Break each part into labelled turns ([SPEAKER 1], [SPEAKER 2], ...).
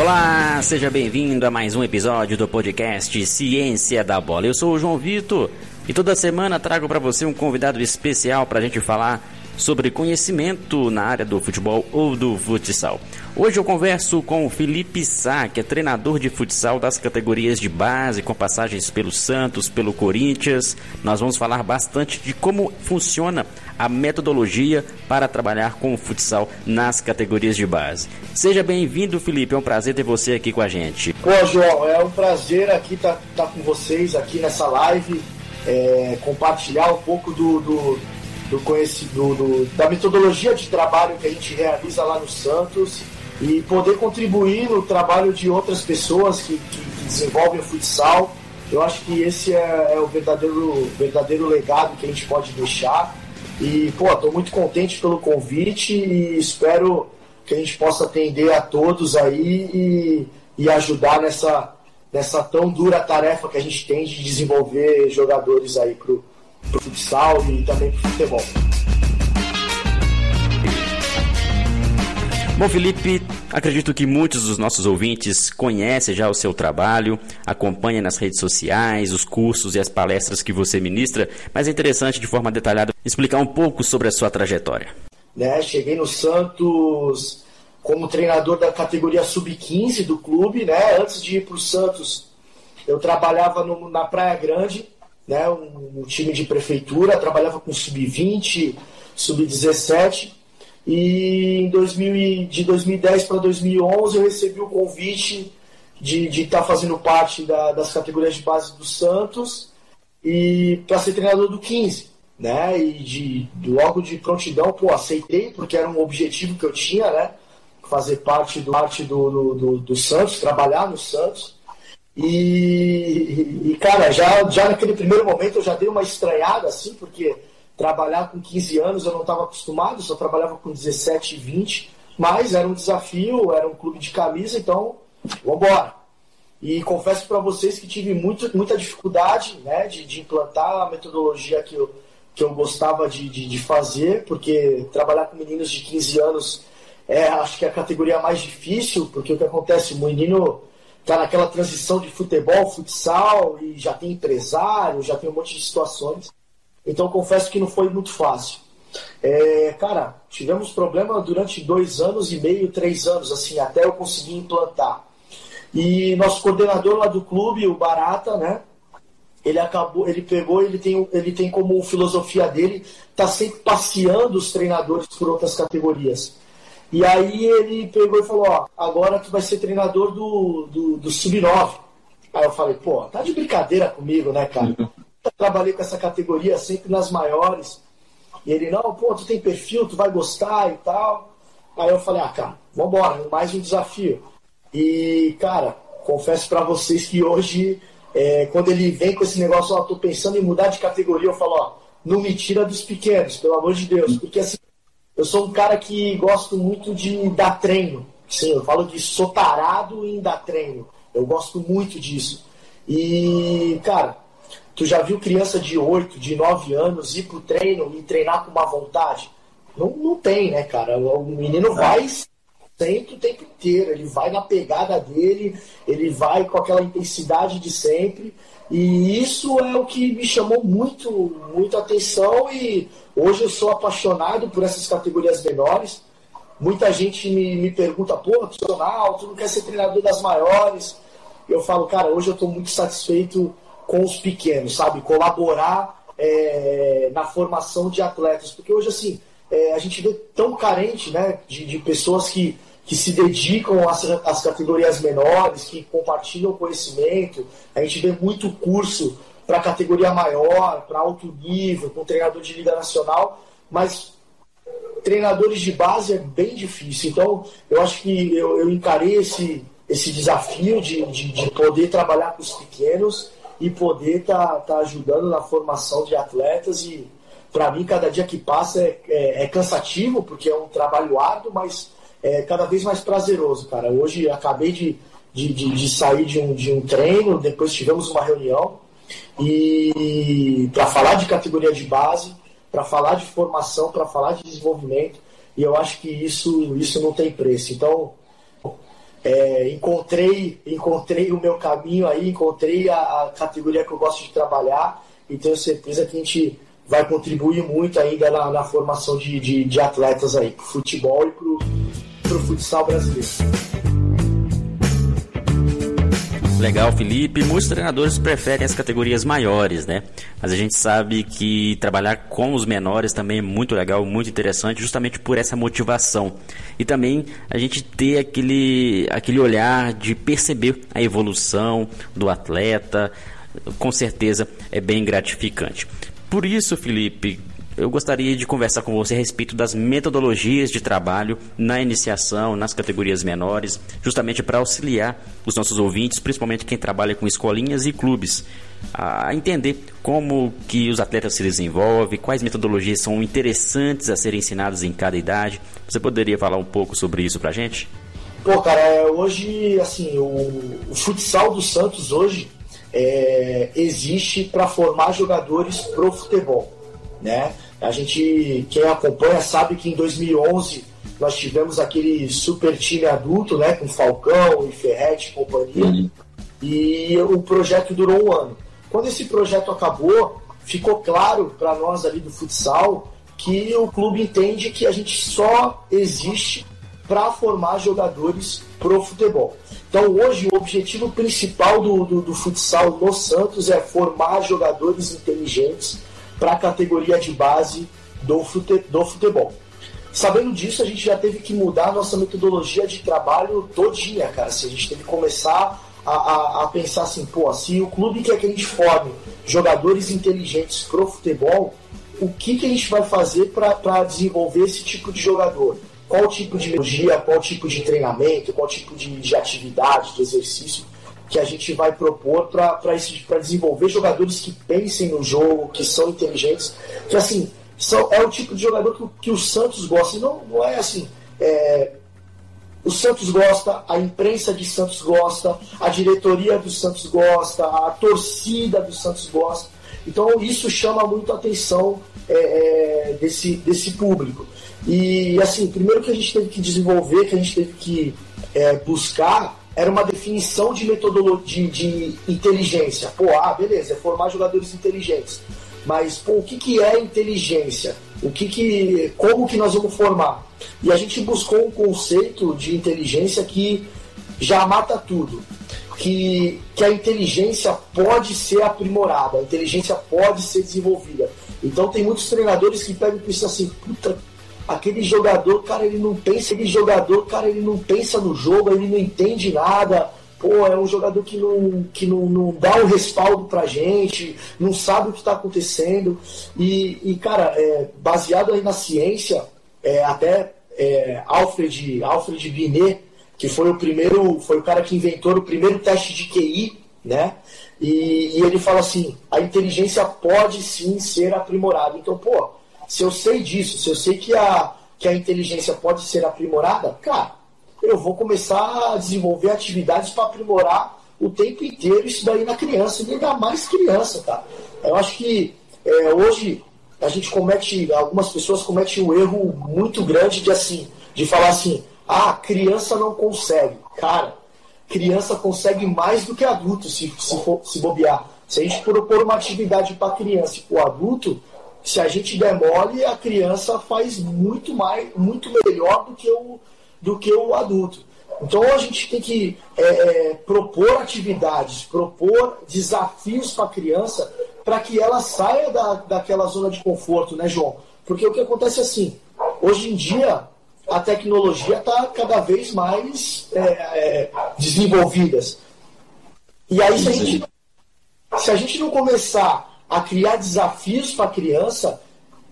[SPEAKER 1] Olá, seja bem-vindo a mais um episódio do podcast Ciência da Bola. Eu sou o João Vitor e toda semana trago para você um convidado especial para a gente falar sobre conhecimento na área do futebol ou do futsal. Hoje eu converso com o Felipe Sá, que é treinador de futsal das categorias de base, com passagens pelo Santos, pelo Corinthians. Nós vamos falar bastante de como funciona a metodologia para trabalhar com o futsal nas categorias de base. Seja bem-vindo, Felipe. É um prazer ter você aqui com a gente.
[SPEAKER 2] Pô, João, é um prazer aqui estar tá, tá com vocês aqui nessa live, é, compartilhar um pouco do, do do, do, do, da metodologia de trabalho que a gente realiza lá no Santos e poder contribuir no trabalho de outras pessoas que, que, que desenvolvem o futsal. Eu acho que esse é, é, o verdadeiro, verdadeiro legado que a gente pode deixar. E, pô, estou muito contente pelo convite e espero que a gente possa atender a todos aí e, e ajudar nessa, nessa tão dura tarefa que a gente tem de desenvolver jogadores aí pro, pro futsal e também pro futebol.
[SPEAKER 1] Bom, Felipe, acredito que muitos dos nossos ouvintes conhecem já o seu trabalho, acompanham nas redes sociais, os cursos e as palestras que você ministra, mas é interessante, de forma detalhada, explicar um pouco sobre a sua trajetória.
[SPEAKER 2] Né, cheguei no Santos como treinador da categoria sub-15 do clube, né? Antes de ir para o Santos, eu trabalhava no, na Praia Grande, né, um, um time de prefeitura, trabalhava com sub-20, sub-17. E em 2000, de 2010 para 2011 eu recebi o convite de estar tá fazendo parte da, das categorias de base do Santos e para ser treinador do 15. Né? E de, logo de prontidão, pô, aceitei, porque era um objetivo que eu tinha, né? Fazer parte do, parte do, do, do, do Santos, trabalhar no Santos. E, e, cara, já, já naquele primeiro momento eu já dei uma estranhada, assim, porque trabalhar com 15 anos eu não estava acostumado, só trabalhava com 17 e 20, mas era um desafio, era um clube de camisa, então vamos embora. E confesso para vocês que tive muito, muita dificuldade né, de, de, implantar a metodologia que eu, que eu gostava de, de, de fazer, porque trabalhar com meninos de 15 anos é, acho que é a categoria mais difícil, porque o que acontece, o menino está naquela transição de futebol, futsal, e já tem empresário, já tem um monte de situações. Então confesso que não foi muito fácil. É, cara, tivemos problema durante dois anos e meio, três anos, assim, até eu conseguir implantar. E nosso coordenador lá do clube, o Barata, né? Ele acabou, ele pegou, ele tem, ele tem como filosofia dele, tá sempre passeando os treinadores por outras categorias. E aí ele pegou e falou, ó, agora tu vai ser treinador do, do, do Sub-9. Aí eu falei, pô, tá de brincadeira comigo, né, cara? Eu trabalhei com essa categoria sempre nas maiores. E ele, não, pô, tu tem perfil, tu vai gostar e tal. Aí eu falei, ah, cara, vambora, mais um desafio. E, cara, confesso para vocês que hoje, é, quando ele vem com esse negócio, ó, tô pensando em mudar de categoria, eu falo, ó, não me tira dos pequenos, pelo amor de Deus. Porque assim, eu sou um cara que gosto muito de dar treino. Sim, eu falo de sou tarado em dar treino. Eu gosto muito disso. E, cara, tu já viu criança de 8, de 9 anos ir pro treino e treinar com uma vontade? Não, não tem, né, cara? O menino vai sempre o tempo inteiro, ele vai na pegada dele, ele vai com aquela intensidade de sempre. E isso é o que me chamou muito, muito atenção e hoje eu sou apaixonado por essas categorias menores. Muita gente me, me pergunta, pô, profissional, tu não quer ser treinador das maiores? Eu falo, cara, hoje eu estou muito satisfeito com os pequenos, sabe? Colaborar é, na formação de atletas. Porque hoje, assim, é, a gente vê tão carente né, de, de pessoas que que se dedicam às, às categorias menores, que compartilham conhecimento. A gente vê muito curso para categoria maior, para alto nível, com treinador de liga nacional, mas treinadores de base é bem difícil. Então, eu acho que eu, eu encarei esse, esse desafio de, de, de, poder trabalhar com os pequenos e poder estar tá, tá ajudando na formação de atletas. E, para mim, cada dia que passa é, é, é cansativo, porque é um trabalho árduo, mas é cada vez mais prazeroso, cara. Hoje acabei de, de, de, de sair de um, de um treino, depois tivemos uma reunião e para falar de categoria de base, para falar de formação, para falar de desenvolvimento, e eu acho que isso, isso não tem preço. Então, é, encontrei, encontrei o meu caminho aí, encontrei a, a, categoria que eu gosto de trabalhar e tenho certeza que a gente vai contribuir muito ainda na, na formação de, de, de, atletas aí, pro futebol e pro, pro futsal brasileiro.
[SPEAKER 1] Legal, Felipe. Muitos treinadores preferem as categorias maiores, né? Mas a gente sabe que trabalhar com os menores também é muito legal, muito interessante, justamente por essa motivação. E também a gente ter aquele, aquele olhar de perceber a evolução do atleta, com certeza é bem gratificante. Por isso, Felipe, eu gostaria de conversar com você a respeito das metodologias de trabalho na iniciação, nas categorias menores, justamente para auxiliar os nossos ouvintes, principalmente quem trabalha com escolinhas e clubes, a entender como que os atletas se desenvolvem, quais metodologias são interessantes a serem ensinadas em cada idade. Você poderia falar um pouco sobre isso para a gente?
[SPEAKER 2] Pô, cara, é, hoje, assim, o, o futsal do Santos hoje é, existe para formar jogadores pro futebol, né? A gente, quem acompanha, sabe que em 2011 nós tivemos aquele super time adulto, né, com Falcão e Ferretti e companhia, uhum. e o projeto durou um ano. Quando esse projeto acabou, ficou claro para nós ali do futsal que o clube entende que a gente só existe para formar jogadores pro futebol. Então hoje o objetivo principal do, do, do futsal no Santos é formar jogadores inteligentes para a categoria de base do, fute, do futebol. Sabendo disso, a gente já teve que mudar a nossa metodologia de trabalho todinha, cara. Assim, a gente teve que começar a, a, a, pensar assim, pô, se o clube quer que a gente forme jogadores inteligentes pro futebol, o que, que a gente vai fazer para desenvolver esse tipo de jogador? Qual tipo de metodologia, qual tipo de treinamento, qual tipo de, de atividade, de exercício que a gente vai propor para desenvolver jogadores que pensem no jogo, que são inteligentes, que assim, são, é o tipo de jogador que, que o Santos gosta. E não, não é assim. É, o Santos gosta, a imprensa de Santos gosta, a diretoria do Santos gosta, a torcida do Santos gosta. Então isso chama muito a atenção é, é, desse, desse público. E assim, primeiro que a gente teve que desenvolver, que a gente teve que é, buscar era uma definição de metodologia de, inteligência. Pô, ah, beleza, é formar jogadores inteligentes. Mas, pô, o que, que é inteligência? O que que, como que nós vamos formar? E a gente buscou um conceito de inteligência que já mata tudo. Que, que a inteligência pode ser aprimorada, a inteligência pode ser desenvolvida. Então tem muitos treinadores que pegam e pensam assim, puta, aquele jogador, cara, ele não pensa, aquele jogador, cara, ele não pensa no jogo, ele não entende nada. Pô, é um jogador que não, que não, não dá o um respaldo pra gente, não sabe o que está acontecendo. E, e cara, é, baseado aí na ciência, é, até é, Alfred, Alfred Binet, que foi o primeiro, foi o cara que inventou o primeiro teste de QI, né? E, e ele fala assim, a inteligência pode sim ser aprimorada. Então, pô, se eu sei disso, se eu sei que a, que a inteligência pode ser aprimorada, cara, eu vou começar a desenvolver atividades para aprimorar o tempo inteiro isso daí na criança, e ainda mais criança, cara. Eu acho que é, hoje a gente comete, algumas pessoas cometem um erro muito grande de assim, de falar assim, ah, criança não consegue. Cara, criança consegue mais do que adulto se, se, for, se bobear. Se a gente propor uma atividade para criança e para o adulto, se a gente demole, a criança faz muito mais, muito melhor do que o, do que o adulto. Então a gente tem que é, é, propor atividades, propor desafios para a criança para que ela saia da, daquela zona de conforto, né, João? Porque o que acontece é assim, hoje em dia a tecnologia está cada vez mais é, é, desenvolvidas. E aí se a, gente, se a gente não começar a criar desafios para a criança,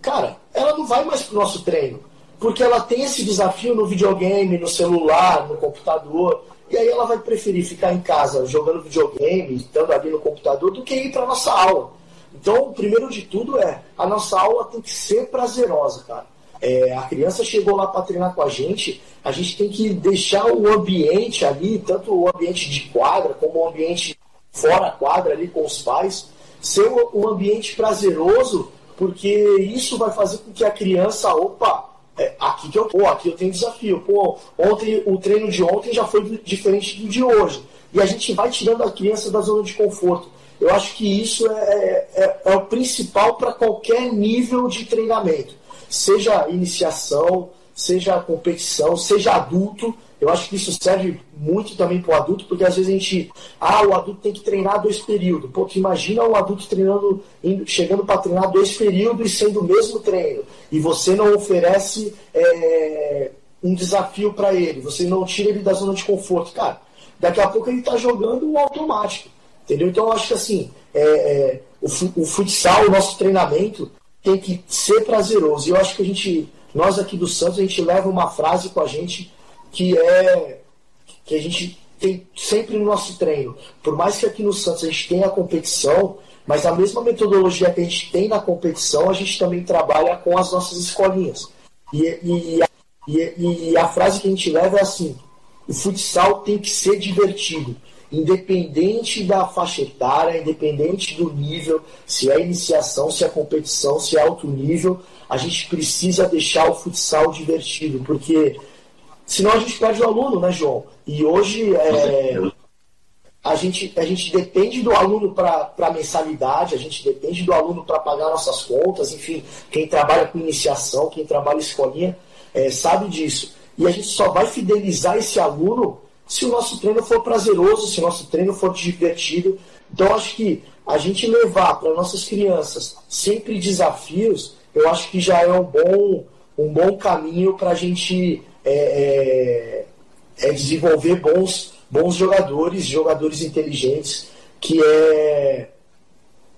[SPEAKER 2] cara, ela não vai mais para o nosso treino. Porque ela tem esse desafio no videogame, no celular, no computador. E aí ela vai preferir ficar em casa jogando videogame, estando ali no computador, do que ir para nossa aula. Então, primeiro de tudo é, a nossa aula tem que ser prazerosa, cara. É, a criança chegou lá para treinar com a gente, a gente tem que deixar o ambiente ali, tanto o ambiente de quadra, como o ambiente fora quadra ali com os pais, ser um ambiente prazeroso, porque isso vai fazer com que a criança, opa, é, aqui que eu, pô, aqui eu tenho desafio. Pô, ontem, o treino de ontem já foi diferente do de hoje. E a gente vai tirando a criança da zona de conforto. Eu acho que isso é, é, é o principal para qualquer nível de treinamento, seja iniciação, seja competição, seja adulto. Eu acho que isso serve muito também para o adulto, porque às vezes a gente. Ah, o adulto tem que treinar dois períodos. Pô, imagina um adulto treinando, chegando para treinar dois períodos e sendo o mesmo treino. E você não oferece é, um desafio para ele, você não tira ele da zona de conforto. Cara, daqui a pouco ele está jogando um automático. Entendeu? Então eu acho que assim, é, é, o, o futsal, o nosso treinamento, tem que ser prazeroso. E eu acho que a gente, nós aqui do Santos, a gente leva uma frase com a gente que é que a gente tem sempre no nosso treino. Por mais que aqui no Santos a gente tenha a competição, mas a mesma metodologia que a gente tem na competição, a gente também trabalha com as nossas escolinhas. E, e, e, e a frase que a gente leva é assim: o futsal tem que ser divertido independente da faixa etária, independente do nível, se é iniciação, se é competição, se é alto nível, a gente precisa deixar o futsal divertido, porque senão a gente perde o aluno, né, João? E hoje é, a, gente, a gente depende do aluno para mensalidade, a gente depende do aluno para pagar nossas contas, enfim, quem trabalha com iniciação, quem trabalha escolinha, é, sabe disso. E a gente só vai fidelizar esse aluno se o nosso treino for prazeroso, se o nosso treino for divertido. Então, acho que a gente levar para nossas crianças sempre desafios, eu acho que já é um bom, um bom caminho para a gente é, é, é, desenvolver bons, bons jogadores, jogadores inteligentes, que é,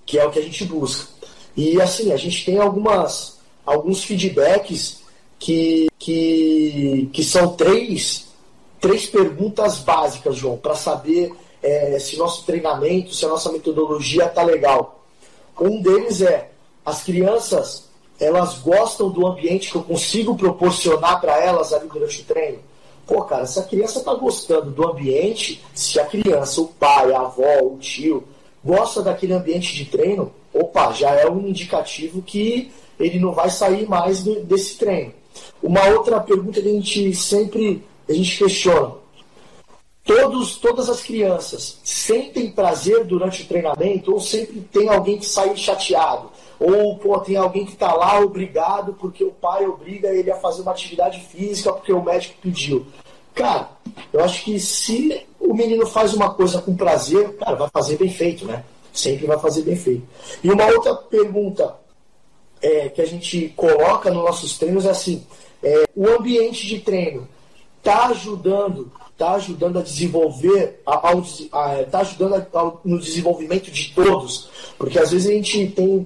[SPEAKER 2] que é o que a gente busca. E assim, a gente tem algumas, alguns feedbacks que, que, que são três três perguntas básicas, João, para saber é, se nosso treinamento, se a nossa metodologia está legal. Um deles é as crianças, elas gostam do ambiente que eu consigo proporcionar para elas ali durante o treino. Pô, cara, se a criança está gostando do ambiente, se a criança, o pai, a avó, o tio, gosta daquele ambiente de treino, opa, já é um indicativo que ele não vai sair mais desse treino. Uma outra pergunta que a gente sempre a gente questiona. Todos, todas as crianças sentem prazer durante o treinamento ou sempre tem alguém que sai chateado? Ou pô, tem alguém que está lá obrigado porque o pai obriga ele a fazer uma atividade física porque o médico pediu? Cara, eu acho que se o menino faz uma coisa com prazer, cara, vai fazer bem feito, né? Sempre vai fazer bem feito. E uma outra pergunta é, que a gente coloca nos nossos treinos é assim: é, o ambiente de treino está ajudando, está ajudando a desenvolver, está ajudando a, no desenvolvimento de todos, porque às vezes a gente tem,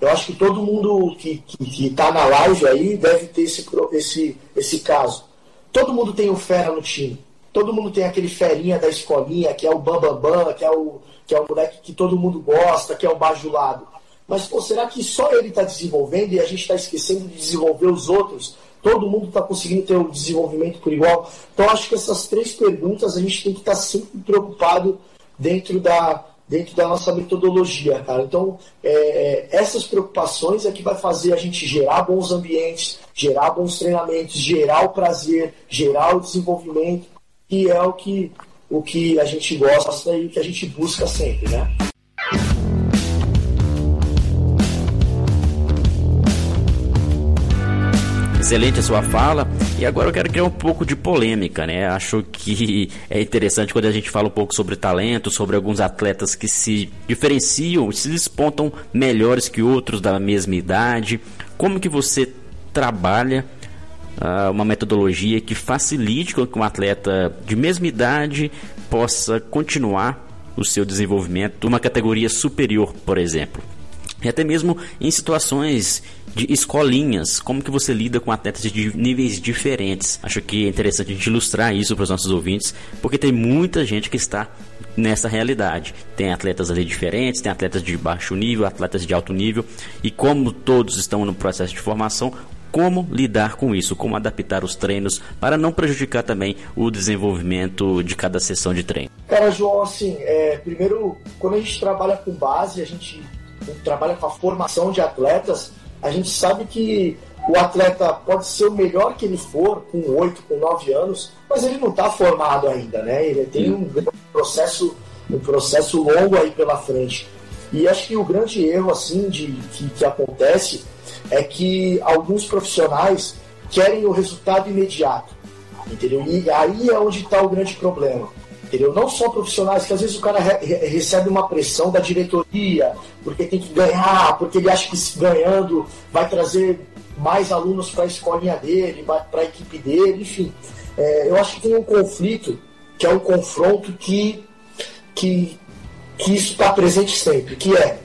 [SPEAKER 2] eu acho que todo mundo que está na live aí deve ter esse, esse, esse caso. Todo mundo tem um fera no time. Todo mundo tem aquele ferinha da escolinha, que é o bambambam, bam, bam, que é o, que é o moleque que todo mundo gosta, que é o bajulado. Mas pô, será que só ele está desenvolvendo e a gente está esquecendo de desenvolver os outros? todo mundo está conseguindo ter o desenvolvimento por igual. Então, acho que essas três perguntas a gente tem que estar tá sempre preocupado dentro da, dentro da nossa metodologia, cara. Então, é, essas preocupações é que vai fazer a gente gerar bons ambientes, gerar bons treinamentos, gerar o prazer, gerar o desenvolvimento, que é o que, o que a gente gosta e que a gente busca sempre, né?
[SPEAKER 1] Excelente a sua fala. E agora eu quero criar um pouco de polêmica, né? Acho que é interessante quando a gente fala um pouco sobre talento, sobre alguns atletas que se diferenciam, se despontam melhores que outros da mesma idade. Como que você trabalha uh, uma metodologia que facilite com que um atleta de mesma idade possa continuar o seu desenvolvimento numa categoria superior, por exemplo? E até mesmo em situações de escolinhas, como que você lida com atletas de níveis diferentes. Acho que é interessante a gente ilustrar isso para os nossos ouvintes, porque tem muita gente que está nessa realidade. Tem atletas ali diferentes, tem atletas de baixo nível, atletas de alto nível, e como todos estão no processo de formação, como lidar com isso, como adaptar os treinos para não prejudicar também o desenvolvimento de cada sessão de treino.
[SPEAKER 2] Cara, João, assim, é, primeiro, quando a gente trabalha com base, a gente trabalha com a formação de atletas, a gente sabe que o atleta pode ser o melhor que ele for, com 8, com 9 anos, mas ele não está formado ainda, né? Ele tem um processo, um processo longo aí pela frente. E acho que o grande erro assim de que, que acontece é que alguns profissionais querem o resultado imediato, entendeu? E aí é onde está o grande problema. Entendeu? Não só profissionais, que às vezes o cara re recebe uma pressão da diretoria, porque tem que ganhar, porque ele acha que ganhando vai trazer mais alunos para a escolinha dele, para a equipe dele, enfim. É, eu acho que tem um conflito, que é um confronto que, que, que isso está presente sempre, que é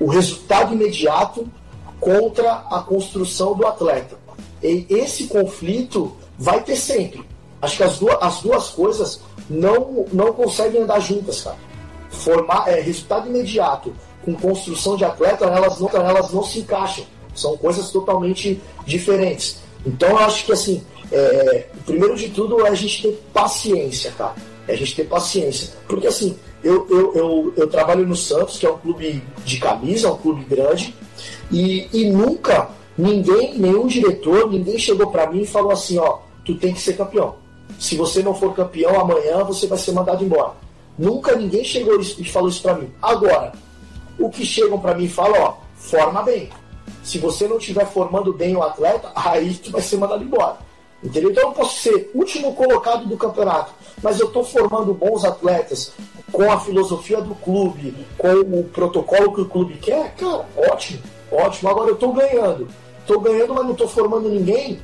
[SPEAKER 2] o resultado imediato contra a construção do atleta. E esse conflito vai ter sempre. Acho que as duas, as duas coisas não, não conseguem andar juntas, cara. Formar, é, resultado imediato com construção de atleta, elas não, elas não se encaixam. São coisas totalmente diferentes. Então eu acho que assim, é, primeiro de tudo é a gente ter paciência, cara. É a gente ter paciência. Porque assim, eu, eu, eu, eu trabalho no Santos, que é um clube de camisa, um clube grande, e, e nunca ninguém, nenhum diretor, ninguém chegou para mim e falou assim, ó, tu tem que ser campeão. Se você não for campeão amanhã, você vai ser mandado embora. Nunca ninguém chegou e falou isso para mim. Agora, o que chegam para mim e falam, ó, forma bem. Se você não estiver formando bem o atleta, aí tu vai ser mandado embora. Entendeu? Então eu posso ser último colocado do campeonato, mas eu estou formando bons atletas com a filosofia do clube, com o protocolo que o clube quer, cara, ótimo, ótimo. Agora eu estou ganhando, estou ganhando, mas não estou formando ninguém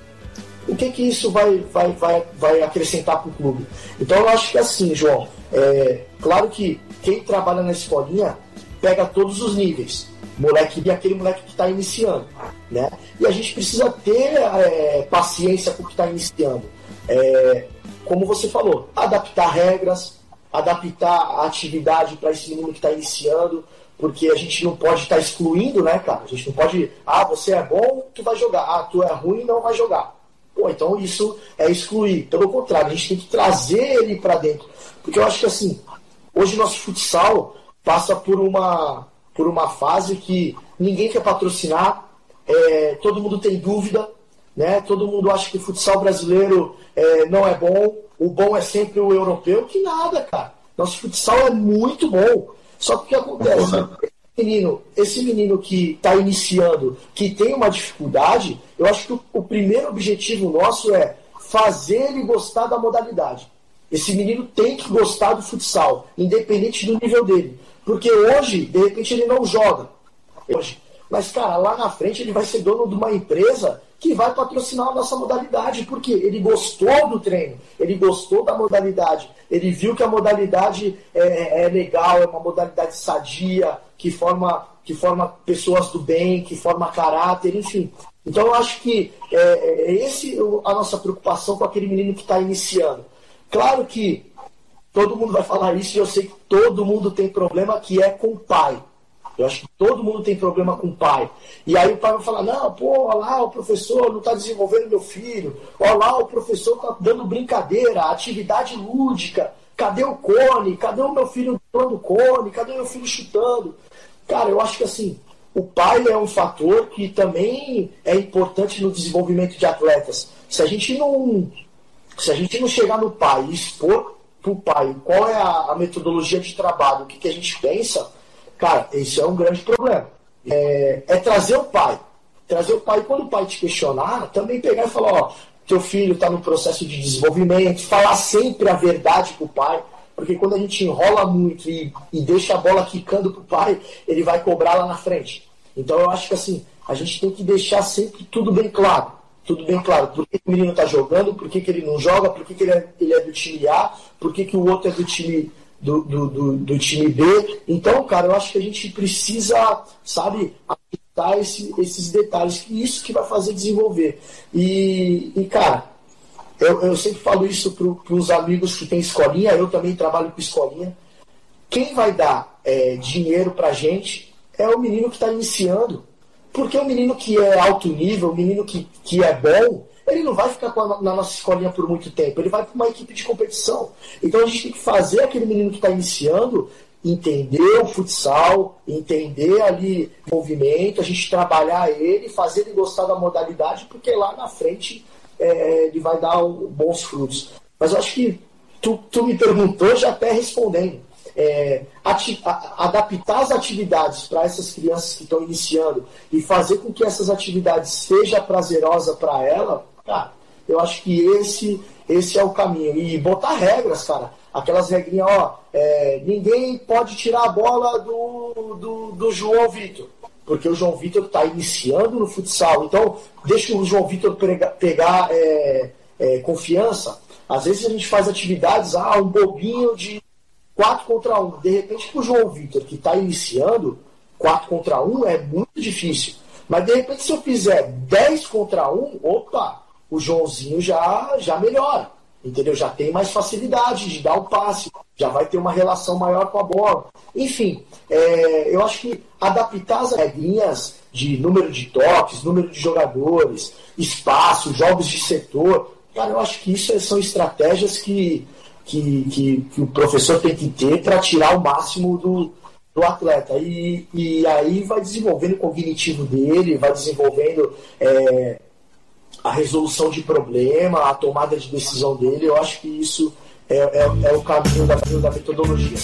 [SPEAKER 2] o que que isso vai, vai, vai, vai acrescentar para o clube? Então eu acho que assim, João, é, claro que quem trabalha na escolinha pega todos os níveis, moleque e aquele moleque que está iniciando, né? E a gente precisa ter é, paciência com o que está iniciando. É, como você falou, adaptar regras, adaptar a atividade para esse menino que está iniciando, porque a gente não pode estar tá excluindo, né, cara? A gente não pode, ah, você é bom, tu vai jogar, ah, tu é ruim, não vai jogar. Pô, então isso é excluir. Pelo contrário, a gente tem que trazer ele para dentro. Porque eu acho que assim, hoje nosso futsal passa por uma, por uma fase que ninguém quer patrocinar, é, todo mundo tem dúvida, né? todo mundo acha que o futsal brasileiro é, não é bom, o bom é sempre o europeu, que nada, cara. Nosso futsal é muito bom. Só que o que acontece? Menino, esse menino que está iniciando, que tem uma dificuldade, eu acho que o, o, primeiro objetivo nosso é fazer ele gostar da modalidade. Esse menino tem que gostar do futsal, independente do nível dele. Porque hoje, de repente, ele não joga. Hoje. Mas, cara, lá na frente ele vai ser dono de uma empresa que vai patrocinar a nossa modalidade, porque ele gostou do treino, ele gostou da modalidade, ele viu que a modalidade é, é legal, é uma modalidade sadia, que forma, que forma pessoas do bem, que forma caráter, enfim. Então eu acho que é, é esse a nossa preocupação com aquele menino que está iniciando. Claro que todo mundo vai falar isso e eu sei que todo mundo tem problema que é com o pai. Eu acho que todo mundo tem problema com o pai. E aí o pai vai falar, não, pô, olha lá, o professor não está desenvolvendo meu filho, olha lá, o professor está dando brincadeira, atividade lúdica, cadê o cone? Cadê o meu filho dando cone? Cadê o meu filho chutando? Cara, eu acho que assim, o pai é um fator que também é importante no desenvolvimento de atletas. Se a gente não, se a gente não chegar no pai e expor para o pai qual é a, a metodologia de trabalho, o que, que a gente pensa, Cara, esse é um grande problema. É, é trazer o pai. Trazer o pai, quando o pai te questionar, também pegar e falar, ó, teu filho está no processo de desenvolvimento, falar sempre a verdade para o pai, porque quando a gente enrola muito e, e deixa a bola quicando para o pai, ele vai cobrar lá na frente. Então eu acho que assim, a gente tem que deixar sempre tudo bem claro. Tudo bem claro. Por que o menino está jogando, por que, que ele não joga, por que, que ele, é, ele é do time A, por que, que o outro é do time do, do, do, do, time B. Então, cara, eu acho que a gente precisa, sabe, aplicar esse, esses detalhes, que isso que vai fazer desenvolver. E, e cara, eu, eu sempre falo isso para os amigos que têm escolinha, eu também trabalho com escolinha. Quem vai dar é, dinheiro para gente é o menino que está iniciando. Porque o menino que é alto nível, o menino que, que é bom, ele não vai ficar a, na nossa escolinha por muito tempo, ele vai para uma equipe de competição. Então a gente tem que fazer aquele menino que está iniciando entender o futsal, entender ali o movimento, a gente trabalhar ele, fazer ele gostar da modalidade, porque lá na frente é, ele vai dar bons frutos. Mas eu acho que tu, tu me perguntou, já até respondendo. É, adaptar as atividades para essas crianças que estão iniciando e fazer com que essas atividades seja prazerosa para ela, cara, eu acho que esse, esse é o caminho. E botar regras, cara. Aquelas regrinhas, ó, é, ninguém pode tirar a bola do, do, do João Vitor porque o João Vitor está iniciando no futsal. Então, deixa o João Vitor pegar, é, é, confiança. Às vezes a gente faz atividades, ah, um bobinho de 4 contra 1. De repente, para o João Vitor, que está iniciando, 4 contra 1 é muito difícil. Mas de repente, se eu fizer 10 contra 1, opa, o Joãozinho já, já melhora entendeu? Já tem mais facilidade de dar o passe, já vai ter uma relação maior com a bola. Enfim, é, eu acho que adaptar as regrinhas de número de toques, número de jogadores, espaço, jogos de setor, cara, eu acho que isso é, são estratégias que, que, que, que o professor tem que ter para tirar o máximo do, do atleta. E, e aí vai desenvolvendo o cognitivo dele, vai desenvolvendo é, a resolução de problema, a tomada de decisão dele, eu acho que isso é, é, é o caminho da, da metodologia.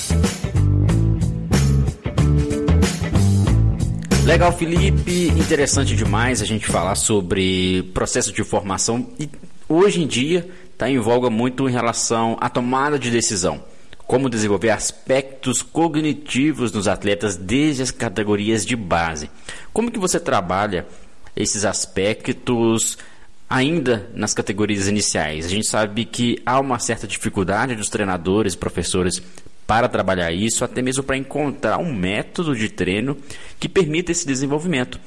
[SPEAKER 1] Legal, Felipe. Interessante demais a gente falar sobre processo de formação e hoje em dia está em voga muito em relação à tomada de decisão. Como desenvolver aspectos cognitivos nos atletas desde as categorias de base. Como que você trabalha esses aspectos ainda nas categorias iniciais. A gente sabe que há uma certa dificuldade dos treinadores professores para trabalhar isso, até mesmo para encontrar um método de treino que permita esse desenvolvimento.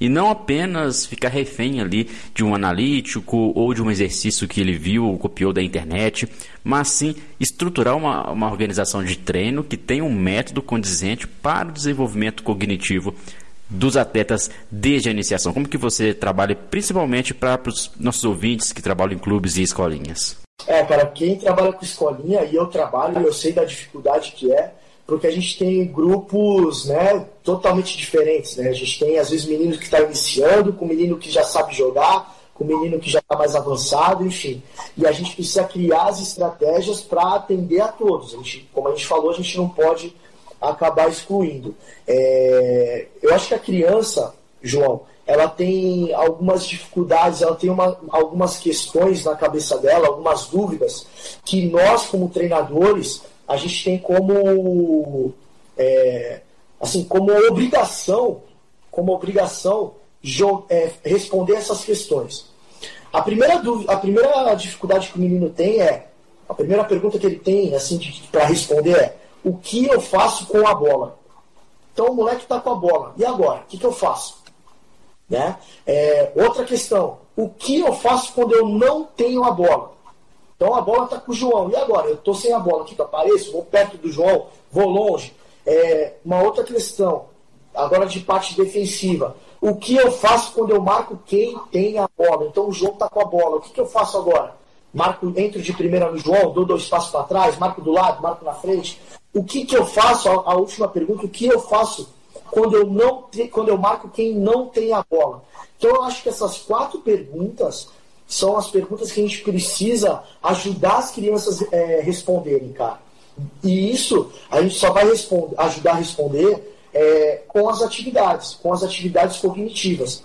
[SPEAKER 1] E não apenas ficar refém ali de um analítico ou de um exercício que ele viu ou copiou da internet, mas sim estruturar uma, uma organização de treino que tenha um método condizente para o desenvolvimento cognitivo dos atletas desde a iniciação? Como que você trabalha principalmente para os nossos ouvintes que trabalham em clubes e escolinhas?
[SPEAKER 2] É, para quem trabalha com escolinha, e eu trabalho, eu sei da dificuldade que é, porque a gente tem grupos né, totalmente diferentes. Né? A gente tem, às vezes, menino que está iniciando, com menino que já sabe jogar, com menino que já está mais avançado, enfim. E a gente precisa criar as estratégias para atender a todos. A gente, como a gente falou, a gente não pode acabar excluindo. É, eu acho que a criança, João, ela tem algumas dificuldades, ela tem uma, algumas questões na cabeça dela, algumas dúvidas, que nós, como treinadores, a gente tem como, é, assim, como obrigação, como obrigação, é, responder essas questões. A primeira, dúvida, a primeira dificuldade que o menino tem é, a primeira pergunta que ele tem, assim, para responder é, o que eu faço com a bola. Então o moleque está com a bola. E agora? O que, que eu faço? Né? É, outra questão. O que eu faço quando eu não tenho a bola? Então a bola está com o João. E agora? Eu estou sem a bola. O que, que eu apareço? Vou perto do João? Vou longe? É, uma outra questão. Agora de parte defensiva. O que eu faço quando eu marco quem tem a bola? Então o João está com a bola. O que, que eu faço agora? Marco, entro de primeira no João, dou dois passos para trás, marco do lado, marco na frente. O que, que eu faço? A, a, última pergunta, o que eu faço quando eu não quando eu marco quem não tem a bola? Então eu acho que essas quatro perguntas são as perguntas que a gente precisa ajudar as crianças a é, responderem, cara. E isso a gente só vai responder, ajudar a responder é, com as atividades, com as atividades cognitivas.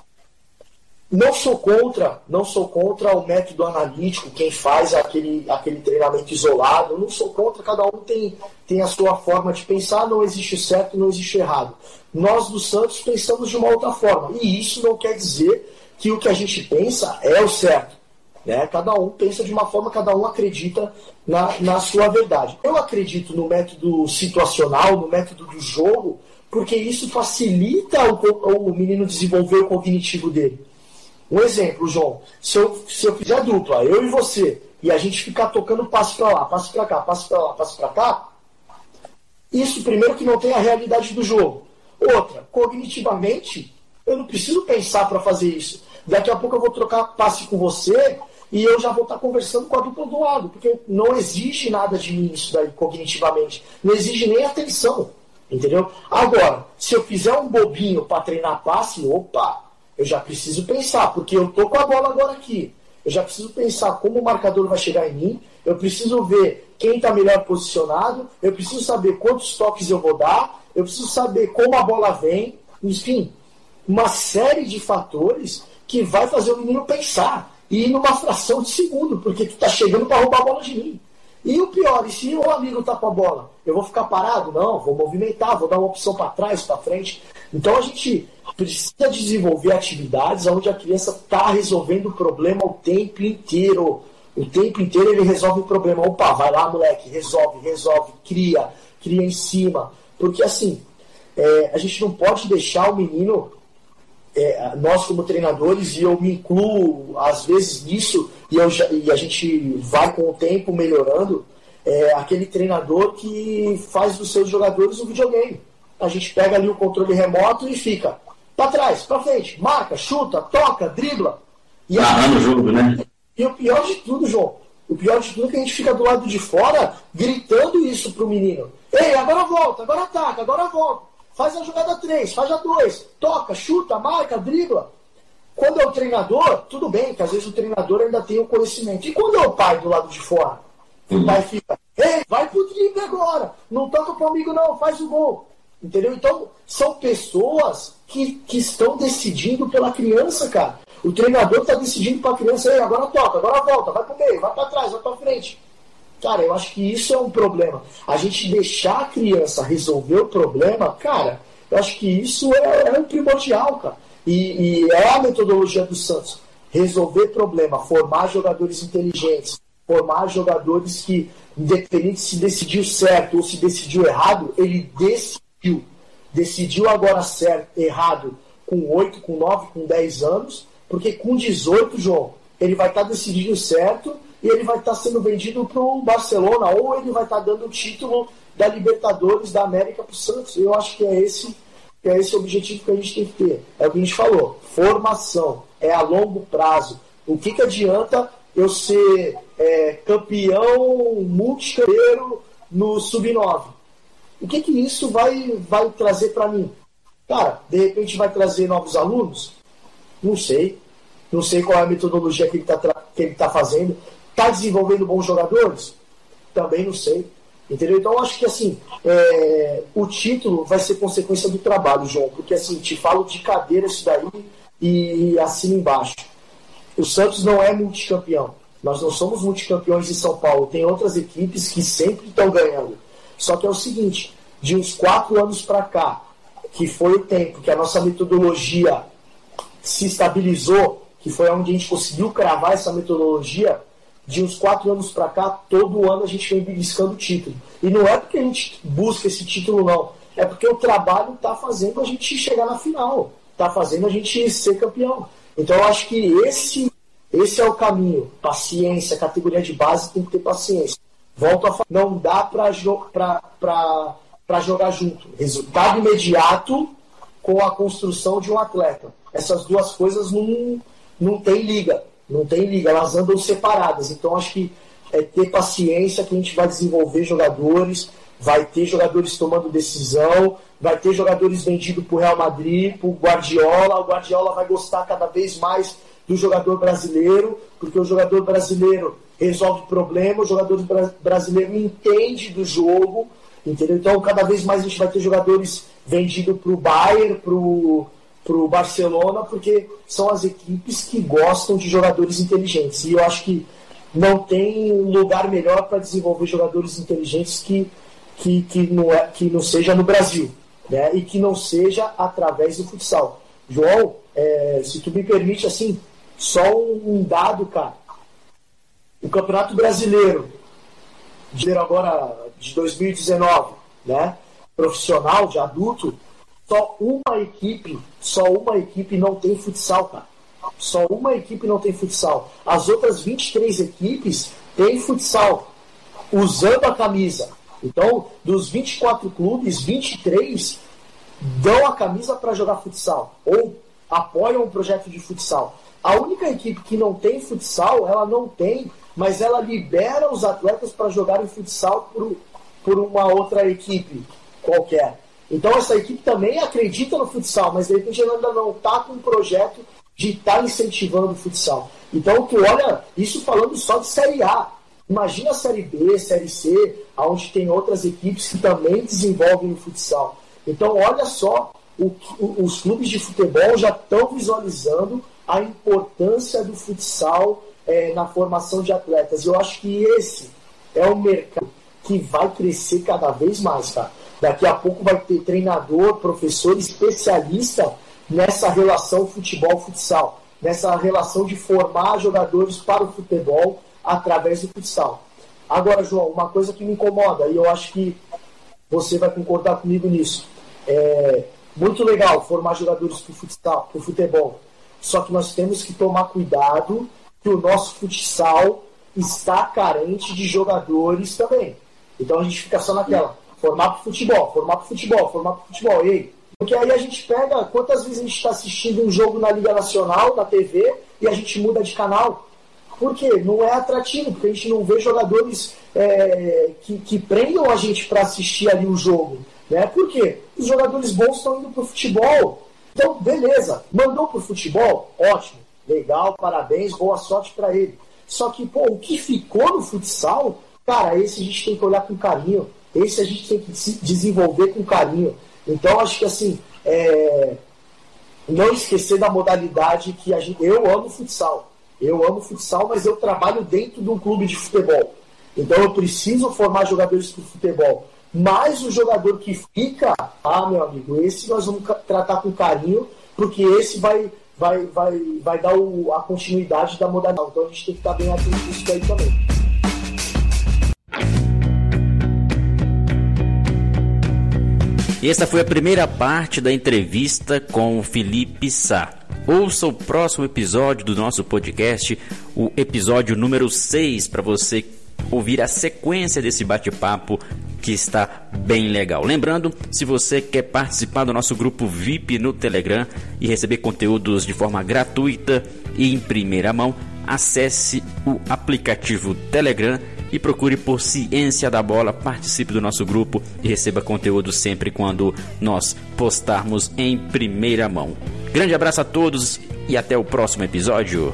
[SPEAKER 2] Não sou contra, não sou contra o método analítico, quem faz aquele, aquele treinamento isolado, não sou contra, cada um tem, tem a sua forma de pensar, não existe certo, não existe errado. Nós do Santos pensamos de uma outra forma, e isso não quer dizer que o que a gente pensa é o certo. Né? Cada um pensa de uma forma, cada um acredita na, na sua verdade. Eu acredito no método situacional, no método do jogo, porque isso facilita o, o menino desenvolver o cognitivo dele. Um exemplo, João, se eu, se eu fizer dupla, eu e você, e a gente ficar tocando passo para lá, passo para cá, passo para lá, passo para cá, isso primeiro que não tem a realidade do jogo. Outra, cognitivamente, eu não preciso pensar para fazer isso. Daqui a pouco eu vou trocar passe com você e eu já vou estar conversando com a dupla do lado, porque não exige nada de mim isso daí cognitivamente, não exige nem atenção, entendeu? Agora, se eu fizer um bobinho para treinar passe, opa, eu já preciso pensar, porque eu tô com a bola agora aqui, eu já preciso pensar como o marcador vai chegar em mim, eu preciso ver quem está melhor posicionado, eu preciso saber quantos toques eu vou dar, eu preciso saber como a bola vem, enfim, uma série de fatores que vai fazer o menino pensar e numa fração de segundo, porque tu tá chegando para roubar a bola de mim. E o pior, e se o amigo tá com a bola, eu vou ficar parado? Não, vou movimentar, vou dar uma opção para trás, para frente. Então a gente precisa desenvolver atividades onde a criança está resolvendo o problema o tempo inteiro. O tempo inteiro ele resolve o problema. Opa, vai lá, moleque, resolve, resolve, cria, cria em cima. Porque assim, é, a gente não pode deixar o menino é, nós como treinadores, e eu me incluo às vezes nisso, e, eu e a gente vai com o tempo melhorando, é aquele treinador que faz dos seus jogadores um videogame. A gente pega ali o controle remoto e fica para trás, para frente, marca, chuta, toca, dribla.
[SPEAKER 1] E Narrando o jogo, né?
[SPEAKER 2] E o pior de tudo, João, o pior de tudo é que a gente fica do lado de fora gritando isso pro menino. Ei, agora volta, agora ataca, agora volta. Faz a jogada 3, faz a 2, toca, chuta, marca, dribla. Quando é o treinador, tudo bem, que às vezes o treinador ainda tem o conhecimento. E quando é o pai do lado de fora? Uhum. O pai fica, ei, vai pro drible agora, não toca pro amigo não, faz o gol. Entendeu? Então, são pessoas que, que estão decidindo pela criança, cara. O treinador está decidindo para a criança, ei, agora toca, agora volta, vai pro meio, vai para trás, vai para frente. Cara, eu acho que isso é um problema. A gente deixar a criança resolver o problema, cara, eu acho que isso é, é um primordial, cara. E, e é a metodologia do Santos. Resolver problema, formar jogadores inteligentes, formar jogadores que, independente se decidiu certo ou se decidiu errado, ele decidiu. Decidiu agora certo, errado, com 8, com 9, com 10 anos, porque com 18, João, ele vai estar decidindo certo e ele vai estar sendo vendido para o Barcelona ou ele vai estar dando o título da Libertadores da América para o Santos. Eu acho que é esse que é esse o objetivo que a gente tem que ter. É o que a gente falou, formação, é a longo prazo. O que, que adianta eu ser é, campeão multicampeiro no Sub-9? O que, que isso vai, vai trazer para mim? Cara, de repente vai trazer novos alunos? Não sei. Não sei qual é a metodologia que ele está que ele tá fazendo. Está desenvolvendo bons jogadores? Também não sei. Entendeu? Então, acho que assim, é, o título vai ser consequência do trabalho, João, porque assim, te falo de cadeira isso daí e assim embaixo. O Santos não é multicampeão. Nós não somos multicampeões em São Paulo. Tem outras equipes que sempre estão ganhando. Só que é o seguinte: de uns quatro anos para cá, que foi o tempo que a nossa metodologia se estabilizou, que foi onde a gente conseguiu cravar essa metodologia, de uns quatro anos para cá, todo ano a gente vem beliscando título. E não é porque a gente busca esse título, não. É porque o trabalho está fazendo a gente chegar na final. Está fazendo a gente ser campeão. Então eu acho que esse, esse é o caminho. Paciência, categoria de base tem que ter paciência. Volto a falar, não dá para jogar junto. Resultado imediato com a construção de um atleta. Essas duas coisas não, não tem liga. Não tem liga, elas andam separadas. Então acho que é ter paciência que a gente vai desenvolver jogadores, vai ter jogadores tomando decisão, vai ter jogadores vendidos para o Real Madrid, para o Guardiola. O Guardiola vai gostar cada vez mais do jogador brasileiro, porque o jogador brasileiro resolve problema, o jogador brasileiro entende do jogo, entendeu? Então cada vez mais a gente vai ter jogadores vendidos para o Bayern, para o o Barcelona, porque são as equipes que gostam de jogadores inteligentes. E eu acho que não tem lugar melhor para desenvolver jogadores inteligentes que, que, que, não é, que não seja no Brasil, né? e que não seja através do futsal. João, é, se tu me permite, assim, só um dado, cara. O Campeonato Brasileiro, de agora de 2019, né? profissional, de adulto, só uma equipe, só uma equipe não tem futsal, cara. Só uma equipe não tem futsal. As outras 23 equipes têm futsal, usando a camisa. Então, dos 24 clubes, 23 dão a camisa para jogar futsal. Ou apoiam o projeto de futsal. A única equipe que não tem futsal, ela não tem, mas ela libera os atletas para jogarem futsal por, por uma outra equipe qualquer. Então essa equipe também acredita no futsal, mas de repente ela ainda não está com um projeto de estar tá incentivando o futsal. Então tu olha, isso falando só de Série A. Imagina a Série B, Série C, onde tem outras equipes que também desenvolvem o futsal. Então olha só, o, os clubes de futebol já estão visualizando a importância do futsal é, na formação de atletas. Eu acho que esse é o mercado que vai crescer cada vez mais, cara. Daqui a pouco vai ter treinador, professor, especialista nessa relação futebol-futsal, nessa relação de formar jogadores para o futebol através do futsal. Agora, João, uma coisa que me incomoda, e eu acho que você vai concordar comigo nisso, é muito legal formar jogadores para o futsal, para o futebol, só que nós temos que tomar cuidado que o nosso futsal está carente de jogadores também. Então a gente fica só naquela, formar para futebol, formar para futebol, formar para futebol. E aí? Porque aí a gente pega quantas vezes a gente está assistindo um jogo na Liga Nacional, na TV, e a gente muda de canal. Por quê? Não é atrativo, porque a gente não vê jogadores é, que, que prendam a gente para assistir ali o jogo. Né? Por quê? Os jogadores bons estão indo para o futebol. Então, beleza, mandou para o futebol? Ótimo, legal, parabéns, boa sorte para ele. Só que, pô, o que ficou no futsal, cara, esse a gente tem que olhar com carinho. Esse a gente tem que desenvolver com carinho. Então, acho que assim, é... não esquecer da modalidade que a gente. Eu amo futsal. Eu amo futsal, mas eu trabalho dentro de um clube de futebol. Então eu preciso formar jogadores de futebol. Mas o jogador que fica, ah, meu amigo, esse nós vamos tratar com carinho, porque esse vai, vai, vai, vai dar o, a continuidade da modalidade. Então a gente tem que estar bem atento nisso aí também.
[SPEAKER 1] Esta foi a primeira parte da entrevista com o Felipe Sá. Ouça o próximo episódio do nosso podcast, o episódio número 6, para você ouvir a sequência desse bate-papo que está bem legal. Lembrando, se você quer participar do nosso grupo VIP no Telegram e receber conteúdos de forma gratuita e em primeira mão, acesse o aplicativo Telegram e procure por Ciência da Bola, participe do nosso grupo e receba conteúdo sempre quando nós postarmos em primeira mão. Grande abraço a todos e até o próximo episódio.